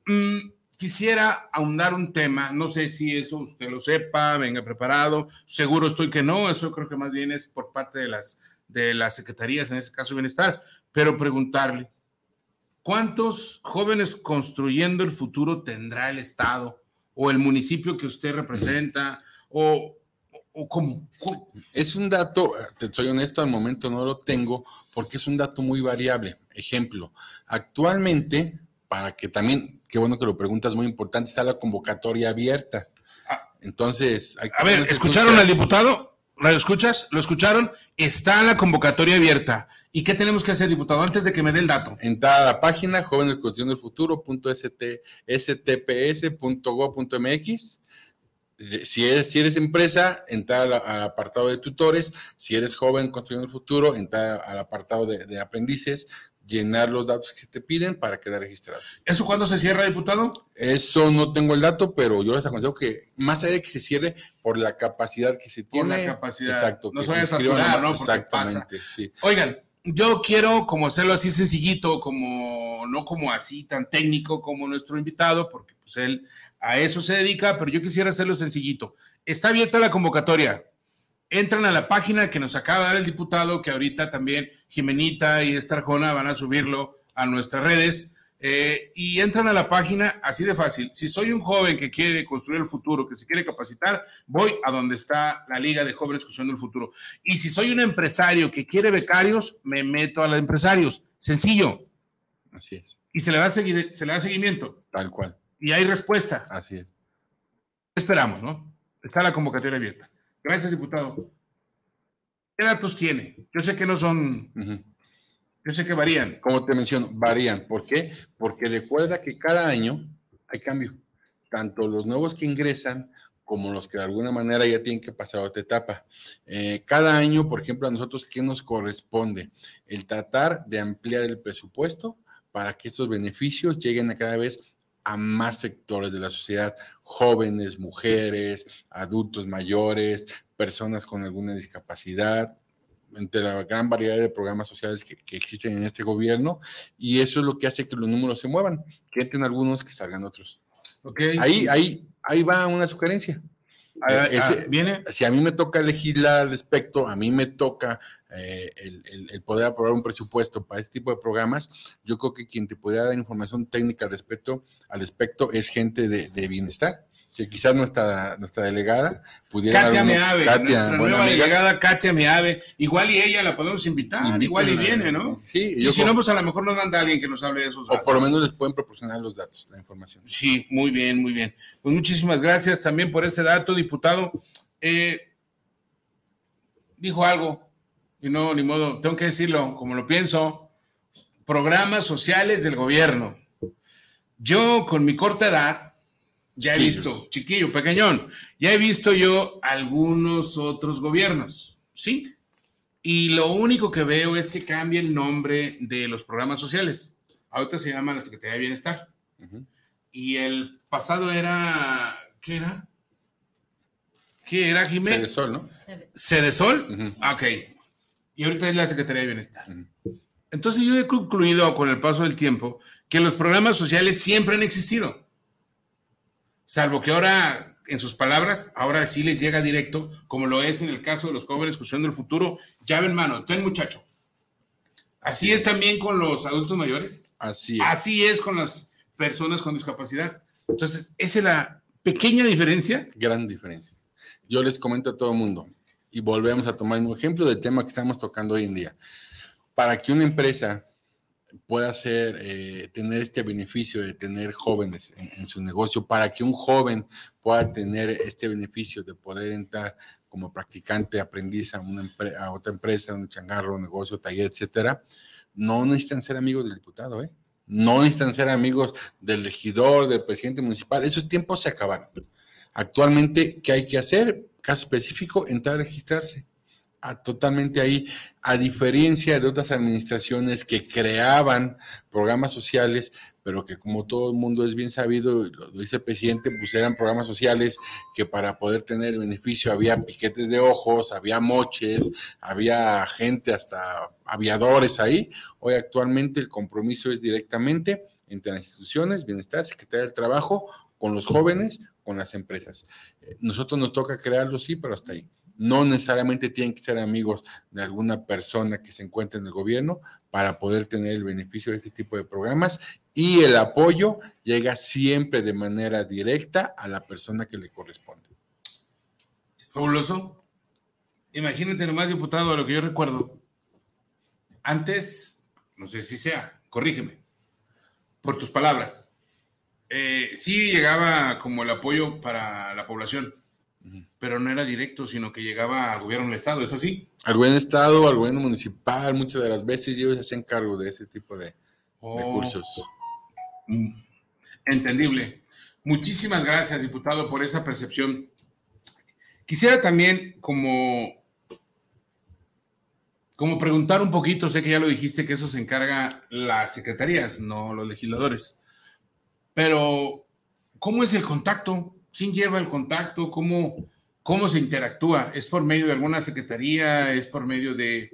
Mm, quisiera ahondar un tema, no sé si eso usted lo sepa, venga preparado, seguro estoy que no, eso creo que más bien es por parte de las, de las secretarías, en este caso bienestar, pero preguntarle, ¿cuántos jóvenes construyendo el futuro tendrá el Estado o el municipio que usted representa o, o cómo? Es un dato, te soy honesto, al momento no lo tengo porque es un dato muy variable. Ejemplo, actualmente, para que también, qué bueno que lo preguntas, muy importante, está la convocatoria abierta. Entonces, hay que A ver, ¿escucharon al diputado? ¿Lo escuchas? ¿Lo escucharon? Está la convocatoria abierta. ¿Y qué tenemos que hacer, diputado, antes de que me dé el dato? Entrar a la página jóvenes construyendo el futuro.stps.gov.mx. Eh, Si eres, si eres empresa, entrar al, al apartado de tutores. Si eres joven construyendo el futuro, entrar al apartado de, de aprendices, llenar los datos que te piden para quedar registrado. ¿Eso cuándo se cierra, diputado? Eso no tengo el dato, pero yo les aconsejo que más allá de que se cierre por la capacidad que se Por tiene. la capacidad. Exacto. No se vaya a saturar, ¿no? Porque Exactamente, sí. Oigan, yo quiero como hacerlo así sencillito, como no como así tan técnico como nuestro invitado, porque pues él a eso se dedica, pero yo quisiera hacerlo sencillito. Está abierta la convocatoria. Entran a la página que nos acaba de dar el diputado, que ahorita también Jimenita y Estarjona van a subirlo a nuestras redes. eh, y entran a la página así de fácil. Si soy un joven que quiere construir el futuro, que se quiere capacitar, voy a donde está la Liga de Jóvenes Construyendo el Futuro. Y si soy un empresario que quiere becarios, me meto a los empresarios. Sencillo. Así es. Y se le da, se le da seguimiento. Tal cual. Y hay respuesta. Así es. Esperamos, ¿no? Está la convocatoria abierta. Gracias, diputado. ¿Qué datos tiene? Yo sé que no son, yo sé que varían. Como te menciono, varían. ¿Por qué? Porque recuerda que cada año hay cambio. Tanto los nuevos que ingresan como los que de alguna manera ya tienen que pasar a otra etapa. Eh, cada año, por ejemplo, a nosotros, ¿qué nos corresponde? El tratar de ampliar el presupuesto para que estos beneficios lleguen a cada vez a más sectores de la sociedad, jóvenes, mujeres, adultos mayores, personas con alguna discapacidad, entre la gran variedad de programas sociales que, que existen en este gobierno, y eso es lo que hace que los números se muevan, que entren algunos, que salgan otros. Okay. Ahí, ahí, ahí va una sugerencia. Ah, Eh, ah, ese- ¿Viene? Si a mí me toca legislar al respecto, a mí me toca eh, el, el- el poder aprobar un presupuesto para este tipo de programas, yo creo que quien te podría dar información técnica al respecto, al respecto es gente de, de bienestar, que quizás nuestra, nuestra delegada pudiera Katia Meave, Katia, nuestra nueva amiga. delegada Katia Meave. Igual y ella la podemos invitar, Invítenla. igual y viene, ¿no? Sí, y yo si como- no, pues a lo mejor nos manda alguien que nos hable de esos O por lo menos les pueden proporcionar los datos, la información. Sí, muy bien, muy bien. Pues muchísimas gracias también por ese dato, diputado. Eh, dijo algo, y no, ni modo, tengo que decirlo como lo pienso. Programas sociales del gobierno. Yo, con mi corta edad, ya he visto, chiquillo, pequeñón, ya he visto yo algunos otros gobiernos, ¿sí? Y lo único que veo es que cambia el nombre de los programas sociales. Ahorita se llama la Secretaría de Bienestar. Y el pasado era, ¿qué era? ¿Qué era, Jiménez? Cedesol, ¿no? ¿Cedesol? Ah, Ok. Y ahorita es la Secretaría de Bienestar. Entonces yo he concluido con el paso del tiempo que los programas sociales siempre han existido. Salvo que ahora, en sus palabras, ahora sí les llega directo, como lo es en el caso de los jóvenes construyendo el futuro. Llave en mano, ten muchacho. Así es también con los adultos mayores. Así es. Así es con las personas con discapacidad. Entonces, esa es la pequeña diferencia. Gran diferencia. Yo les comento a todo el mundo y volvemos a tomar un ejemplo del tema que estamos tocando hoy en día. Para que una empresa pueda hacer, eh, tener este beneficio de tener jóvenes en, su negocio, para que un joven pueda tener este beneficio de poder entrar como practicante, aprendiz a, una a otra empresa, un changarro, un negocio, taller, etcétera, no necesitan ser amigos del diputado, ¿eh? No necesitan ser amigos del regidor, del presidente municipal. Esos tiempos se acabaron. Actualmente, ¿qué hay que hacer? Caso específico, entrar a registrarse totalmente ahí, a diferencia de otras administraciones que creaban programas sociales, pero que como todo el mundo es bien sabido, lo dice el presidente, pues eran programas sociales que para poder tener beneficio había piquetes de ojos, había moches, había gente, hasta aviadores ahí. Hoy actualmente el compromiso es directamente entre las instituciones, bienestar, Secretaría del Trabajo, con los jóvenes, con las empresas. Eh, nosotros nos toca crearlo, sí, pero hasta ahí no necesariamente tienen que ser amigos de alguna persona que se encuentre en el gobierno para poder tener el beneficio de este tipo de programas y el apoyo llega siempre de manera directa a la persona que le corresponde. Fabuloso. Imagínate nomás, diputado, lo que yo recuerdo. Antes, no sé si sea, corrígeme, por tus palabras, eh, sí llegaba como el apoyo para la población pero no era directo, sino que llegaba al gobierno del Estado, ¿es así? Al gobierno del Estado, al gobierno municipal, muchas de las veces ellos se hacían cargo de ese tipo de oh. recursos. Mm. Entendible. Muchísimas gracias, diputado, por esa percepción. Quisiera también como, como preguntar un poquito, sé que ya lo dijiste, que eso se encarga las secretarías, no los legisladores, pero ¿cómo es el contacto? ¿Quién lleva el contacto? ¿Cómo, cómo se interactúa? ¿Es por medio de alguna secretaría? ¿Es por medio de,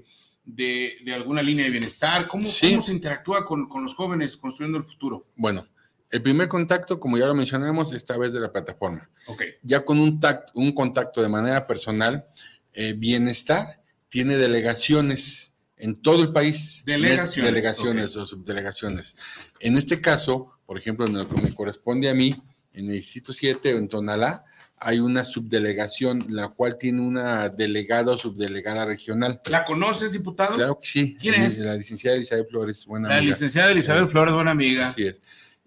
alguna línea de bienestar? ¿Cómo, se interactúa con, los jóvenes construyendo el futuro? Bueno, el primer contacto, como ya lo mencionamos, es a través de la plataforma. Okay. Ya con un, un contacto de manera personal, eh, bienestar tiene delegaciones en todo el país. Delegaciones. Delegaciones o subdelegaciones. En este caso, por ejemplo, en lo que me corresponde a mí, en el Distrito 7 en Tonalá hay una subdelegación, la cual tiene una delegada o subdelegada regional. ¿La conoces, diputado? Claro que sí. ¿Quién es? La licenciada Elizabeth Flores, buena la licenciada Elizabeth Flores, buena amiga. Así es.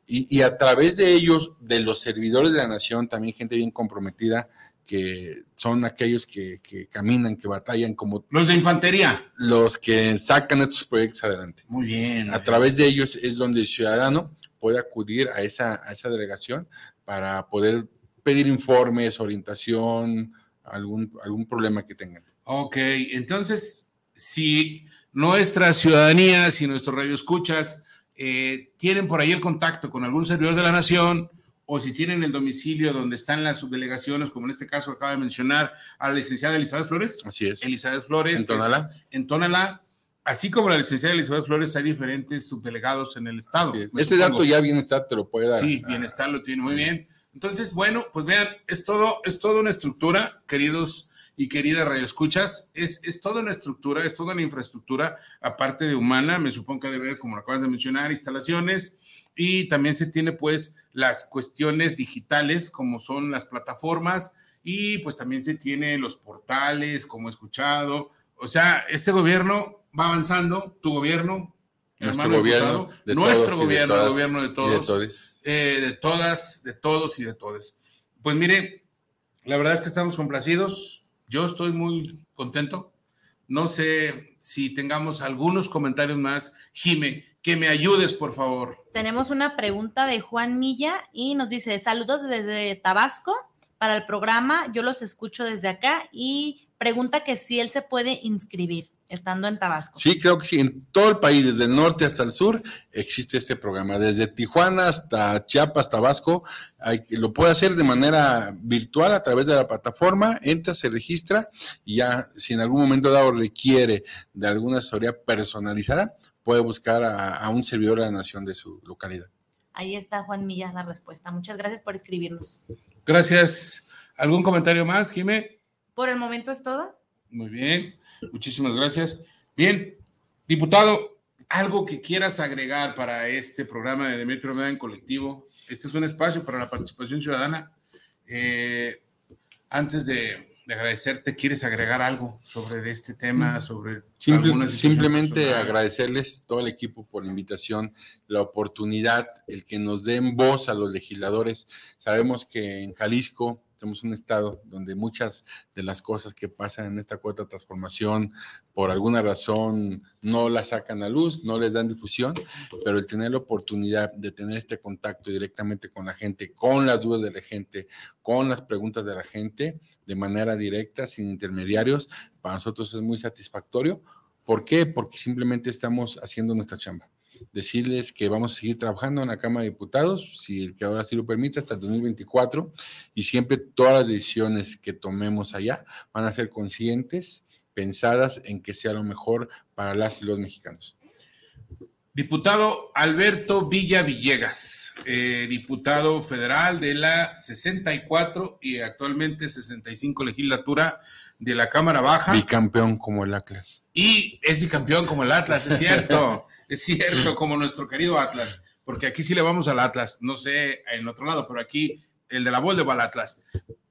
Y, y, a través de ellos, de los servidores de la nación, también gente bien comprometida, que son aquellos que, que, caminan, que batallan como... Los de infantería. Los que sacan estos proyectos adelante. Muy bien. A través de ellos es donde el ciudadano puede acudir a esa, a esa delegación para poder pedir informes, orientación, algún, algún problema que tengan. Ok, entonces, si nuestra ciudadanía, si nuestros radioescuchas eh, tienen por ahí el contacto con algún servidor de la nación, o si tienen el domicilio donde están las subdelegaciones, como en este caso acaba de mencionar a la licenciada Elizabeth Flores. Así es. Elizabeth Flores. En Tonalá. en Tonalá. Así como la licenciada Elizabeth Flores, hay diferentes subdelegados en el estado. Ese dato ya Bienestar te lo puede dar. Sí, Bienestar lo tiene muy bien. Entonces, bueno, pues vean, es todo, es toda una estructura, queridos y queridas radioescuchas, es, es toda una estructura, es toda una infraestructura, aparte de humana, me supongo que debe como lo acabas de mencionar, instalaciones, y también se tiene pues las cuestiones digitales, como son las plataformas, y pues también se tiene los portales, como he escuchado. O sea, este gobierno va avanzando, tu gobierno, nuestro gobierno, nuestro gobierno, el gobierno de todos eh, de todas, de todos y de todas. Pues mire, la verdad es que estamos complacidos. Yo estoy muy contento. No sé si tengamos algunos comentarios más. Jime, que me ayudes, por favor. Tenemos una pregunta de Juan Milla y nos dice, saludos desde Tabasco para el programa. Yo los escucho desde acá y pregunta que si él se puede inscribir estando en Tabasco. Sí, creo que sí. En todo el país, desde el norte hasta el sur, existe este programa. Desde Tijuana hasta Chiapas, Tabasco, hay, lo puede hacer de manera virtual a través de la plataforma. Entra, se registra y ya, si en algún momento dado requiere de alguna asesoría personalizada, puede buscar a, a un servidor de la nación de su localidad. Ahí está Juan Millas la respuesta. Muchas gracias por escribirnos. Gracias. ¿Algún comentario más, Jimé? Por el momento es todo. Muy bien, muchísimas gracias. Bien, diputado, algo que quieras agregar para este programa de Demetrio Meda en colectivo. Este es un espacio para la participación ciudadana. Eh, antes de, de agradecerte, ¿quieres agregar algo sobre este tema? Sobre Simple- algunas simplemente agradecerles todo el equipo por la invitación, la oportunidad, el que nos den voz a los legisladores. Sabemos que en Jalisco somos un estado donde muchas de las cosas que pasan en esta cuota de transformación, por alguna razón, no las sacan a luz, no les dan difusión, pero el tener la oportunidad de tener este contacto directamente con la gente, con las dudas de la gente, con las preguntas de la gente, de manera directa, sin intermediarios, para nosotros es muy satisfactorio. ¿Por qué? Porque simplemente estamos haciendo nuestra chamba. Decirles que vamos a seguir trabajando en la Cámara de Diputados, si el que ahora sí lo permite, hasta el 2024, y siempre todas las decisiones que tomemos allá van a ser conscientes, pensadas en que sea lo mejor para las y los mexicanos. Diputado Alberto Villa Villegas, eh, diputado federal de la 64 y actualmente 65 legislatura de la Cámara Baja. Bicampeón como el Atlas. Y es bicampeón como el Atlas, es cierto, es cierto, como nuestro querido Atlas, porque aquí sí le vamos al Atlas, no sé en otro lado, pero aquí el de la Volde va al Atlas.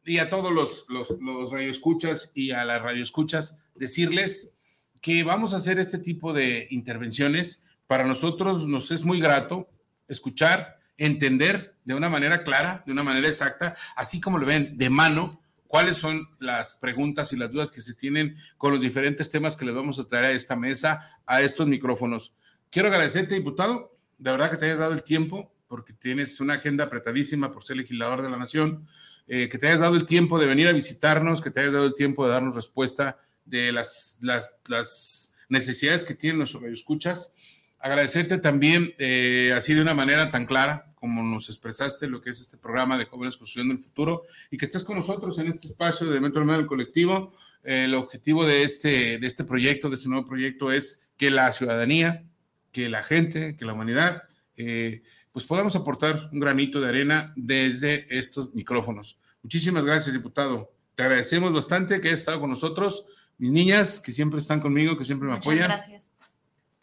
Y a todos los, los, los radioescuchas y a las radioescuchas, decirles que vamos a hacer este tipo de intervenciones. Para nosotros nos es muy grato escuchar, entender de una manera clara, de una manera exacta, así como lo ven de mano, cuáles son las preguntas y las dudas que se tienen con los diferentes temas que les vamos a traer a esta mesa, a estos micrófonos. Quiero agradecerte, diputado, de verdad que te hayas dado el tiempo, porque tienes una agenda apretadísima por ser legislador de la nación, eh, que te hayas dado el tiempo de venir a visitarnos, que te hayas dado el tiempo de darnos respuesta de las, las, las necesidades que tienen nuestros escuchas. Agradecerte también, eh, así de una manera tan clara, como nos expresaste lo que es este programa de Jóvenes Construyendo el Futuro, y que estés con nosotros en este espacio de Metro Hermano del Colectivo. Eh, el objetivo de este, de este proyecto, de este nuevo proyecto, es que la ciudadanía, que la gente, que la humanidad, eh, pues podamos aportar un granito de arena desde estos micrófonos. Muchísimas gracias, diputado. Te agradecemos bastante que hayas estado con nosotros, mis niñas, que siempre están conmigo, que siempre me Muchas apoyan gracias.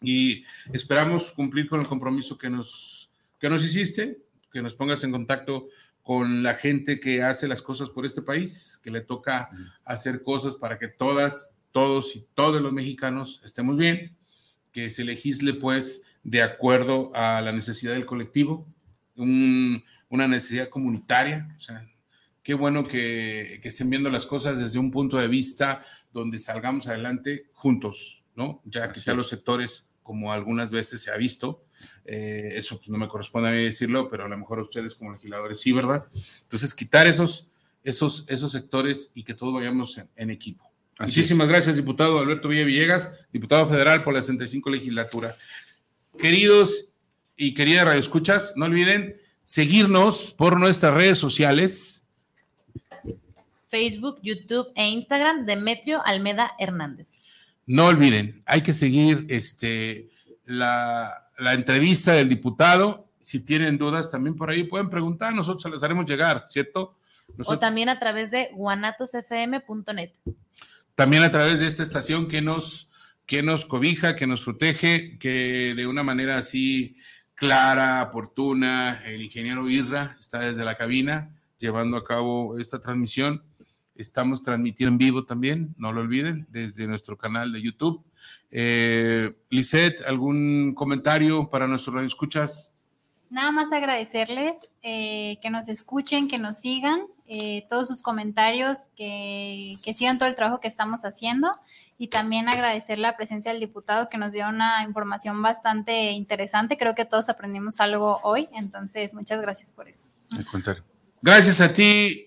y esperamos cumplir con el compromiso que nos, que nos hiciste, que nos pongas en contacto con la gente que hace las cosas por este país, que le toca hacer cosas para que todas, todos y todos los mexicanos estemos bien, que se legisle pues de acuerdo a la necesidad del colectivo, un- una necesidad comunitaria, o sea, qué bueno que, que estén viendo las cosas desde un punto de vista donde salgamos adelante juntos, ¿no? Ya quitar los sectores como algunas veces se ha visto. Eh, eso pues, no me corresponde a mí decirlo, pero a lo mejor a ustedes como legisladores sí, ¿verdad? Entonces, quitar esos, esos, esos sectores y que todos vayamos en, en equipo. Así Muchísimas gracias, diputado Alberto Villa Villegas, diputado federal por la 65 legislatura. Queridos y queridas radioescuchas, no olviden seguirnos por nuestras redes sociales. Facebook, YouTube e Instagram, Demetrio Almeda Hernández. No olviden, hay que seguir este, la, la entrevista del diputado. Si tienen dudas, también por ahí pueden preguntar, nosotros se las haremos llegar, ¿cierto? O también a través de guanatosfm.net. también a través de esta estación que nos, que nos cobija, que nos protege, que de una manera así clara, oportuna, el ingeniero Irra está desde la cabina llevando a cabo esta transmisión. Estamos transmitiendo en vivo también, no lo olviden, desde nuestro canal de YouTube. Eh, Lisette, ¿algún comentario para nuestros radioescuchas? Nada más agradecerles eh, que nos escuchen, que nos sigan, eh, todos sus comentarios, que, que sigan todo el trabajo que estamos haciendo y también agradecer la presencia del diputado que nos dio una información bastante interesante. Creo que todos aprendimos algo hoy, entonces muchas gracias por eso. Al contrario. Gracias a ti,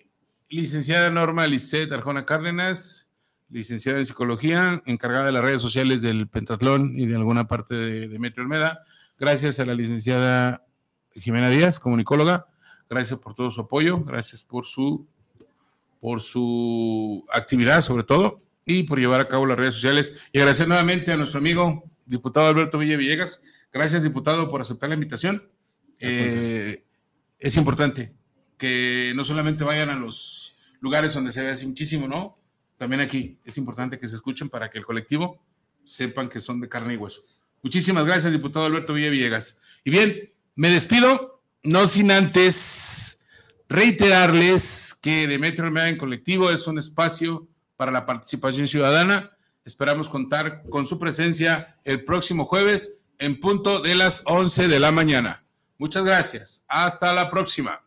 licenciada Norma Lisset Arjona Cárdenas, licenciada en psicología, encargada de las redes sociales del Pentatlón y de alguna parte de, de Metro Olmeda. Gracias a la licenciada Jimena Díaz, comunicóloga. Gracias por todo su apoyo, gracias por su, por su actividad, sobre todo, y por llevar a cabo las redes sociales. Y agradecer nuevamente a nuestro amigo, diputado Alberto Villa Villegas. Gracias, diputado, por aceptar la invitación. Eh, es importante que no solamente vayan a los lugares donde se ve así muchísimo, ¿no? También aquí es importante que se escuchen para que el colectivo sepan que son de carne y hueso. Muchísimas gracias, diputado Alberto Villegas. Y bien, me despido, no sin antes reiterarles que Demetrio Almeida en colectivo es un espacio para la participación ciudadana. Esperamos contar con su presencia el próximo jueves en punto de las 11 de la mañana. Muchas gracias. Hasta la próxima.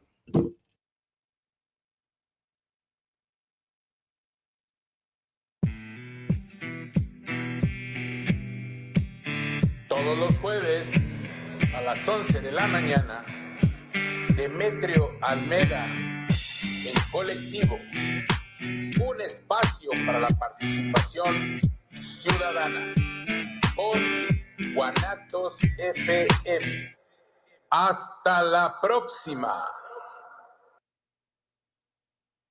Todos los jueves a las 11 de la mañana, Demetrio Almeda en colectivo, un espacio para la participación ciudadana por Guanatos FM. Hasta la próxima.